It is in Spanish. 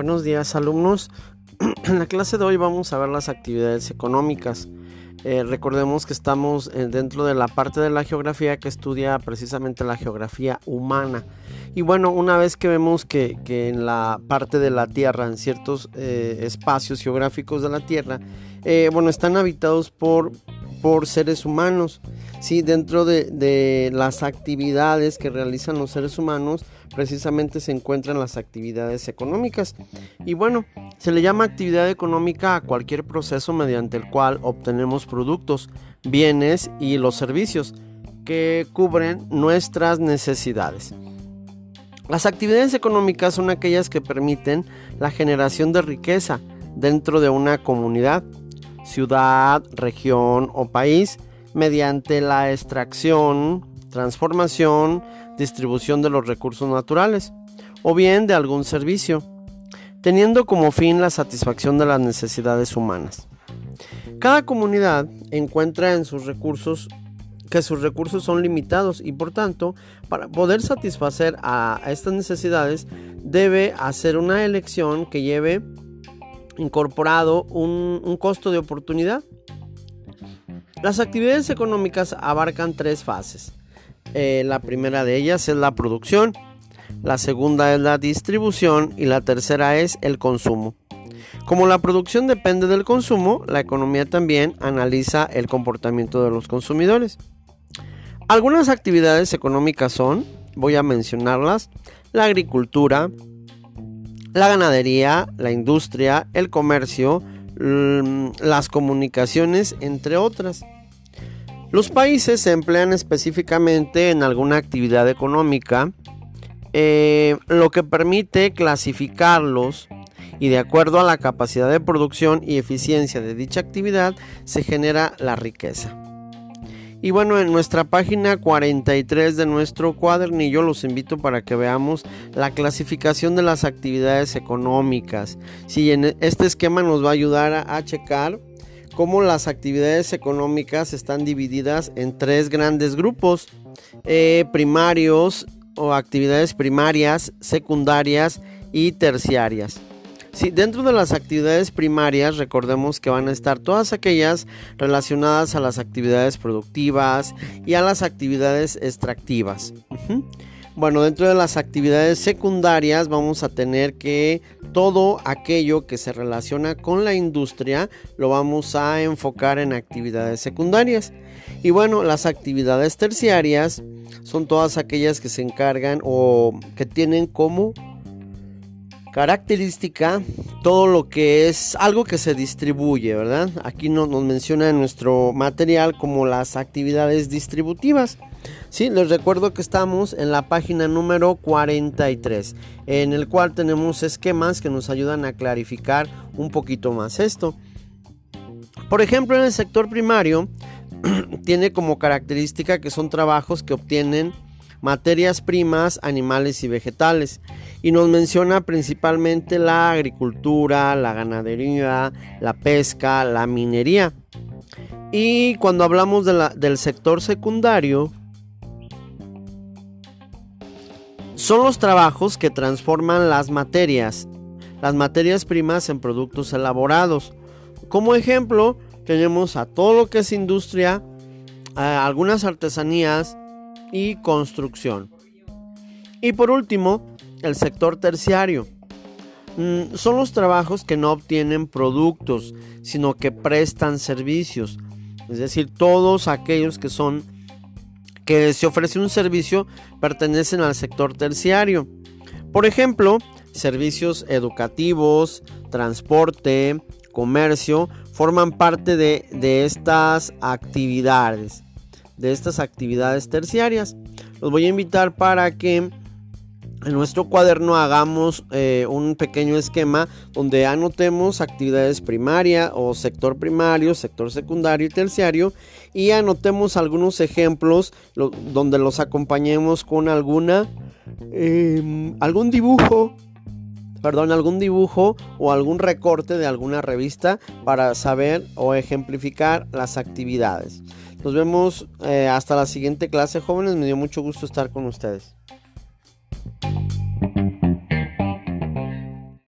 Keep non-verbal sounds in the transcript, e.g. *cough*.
Buenos días alumnos. *clears throat* En la clase de hoy vamos a ver las actividades económicas. Eh, recordemos que estamos eh, dentro de la parte de la geografía que estudia precisamente la geografía humana. Y bueno, una vez que vemos que, en la parte de la Tierra, en ciertos eh, espacios geográficos de la Tierra, bueno, están habitados por, por seres humanos. Sí, dentro de, las actividades que realizan los seres humanos, precisamente se encuentran las actividades económicas. Y bueno, se le llama actividad económica a cualquier proceso mediante el cual obtenemos productos, bienes y los servicios que cubren nuestras necesidades. Las actividades económicas son aquellas que permiten la generación de riqueza dentro de una comunidad, ciudad, región o país mediante la extracción, transformación, distribución de los recursos naturales o bien de algún servicio, teniendo como fin la satisfacción de las necesidades humanas. Cada comunidad encuentra en sus recursos que sus recursos son limitados y por tanto, para poder satisfacer a estas necesidades, debe hacer una elección que lleve incorporado un, costo de oportunidad las actividades económicas abarcan tres fases. Eh, la primera de ellas es la producción, la segunda es la distribución y la tercera es el consumo. Como la producción depende del consumo, la economía también analiza el comportamiento de los consumidores. Algunas actividades económicas son, voy a mencionarlas, la agricultura, la ganadería, la industria, el comercio, Mm, las comunicaciones, entre otras. Los países se emplean específicamente en alguna actividad económica, eh, lo que permite clasificarlos y de acuerdo a la capacidad de producción y eficiencia de dicha actividad se genera la riqueza. Y bueno, en nuestra página 43 de nuestro cuadernillo los invito para que veamos la clasificación de las actividades económicas. Si en este esquema nos va a ayudar a, checar cómo las actividades económicas están divididas en tres grandes grupos. Eh, primarios o actividades primarias, secundarias y terciarias. Sí, dentro de las actividades primarias recordemos que van a estar todas aquellas relacionadas a las actividades productivas y a las actividades extractivas. Bueno, dentro de las actividades secundarias vamos a tener que todo aquello que se relaciona con la industria lo vamos a enfocar en actividades secundarias. Y bueno, las actividades terciarias son todas aquellas que se encargan o que tienen como característica todo lo que es algo que se distribuye, ¿verdad? Aquí nos, menciona en nuestro material como las actividades distributivas. Sí, les recuerdo que estamos en la página número 43, en el cual tenemos esquemas que nos ayudan a clarificar un poquito más esto. Por ejemplo, en el sector primario *clears throat* tiene como característica que son trabajos que obtienen materias primas, animales y vegetales. Y nos menciona principalmente la agricultura, la ganadería, la pesca, la minería. Y cuando hablamos del sector secundario, son los trabajos que transforman las materias, las materias primas en productos elaborados. Como ejemplo, tenemos a todo lo que es industria, algunas artesanías, y construcción. Y por último, el sector terciario. Mm, son los trabajos que no obtienen productos, sino que prestan servicios. Es decir, todos aquellos que son que se ofrece un servicio pertenecen al sector terciario. Por ejemplo, servicios educativos, transporte, comercio, forman parte de, de estas actividades de estas actividades terciarias. Los voy a invitar para que en nuestro cuaderno hagamos eh, un pequeño esquema donde anotemos actividades primaria o sector primario, sector secundario y terciario y anotemos algunos ejemplos donde los acompañemos con alguna em, algún dibujo perdón, algún dibujo o algún recorte de alguna revista para saber o ejemplificar las actividades. Nos vemos eh, hasta la siguiente clase, jóvenes. Me dio mucho gusto estar con ustedes.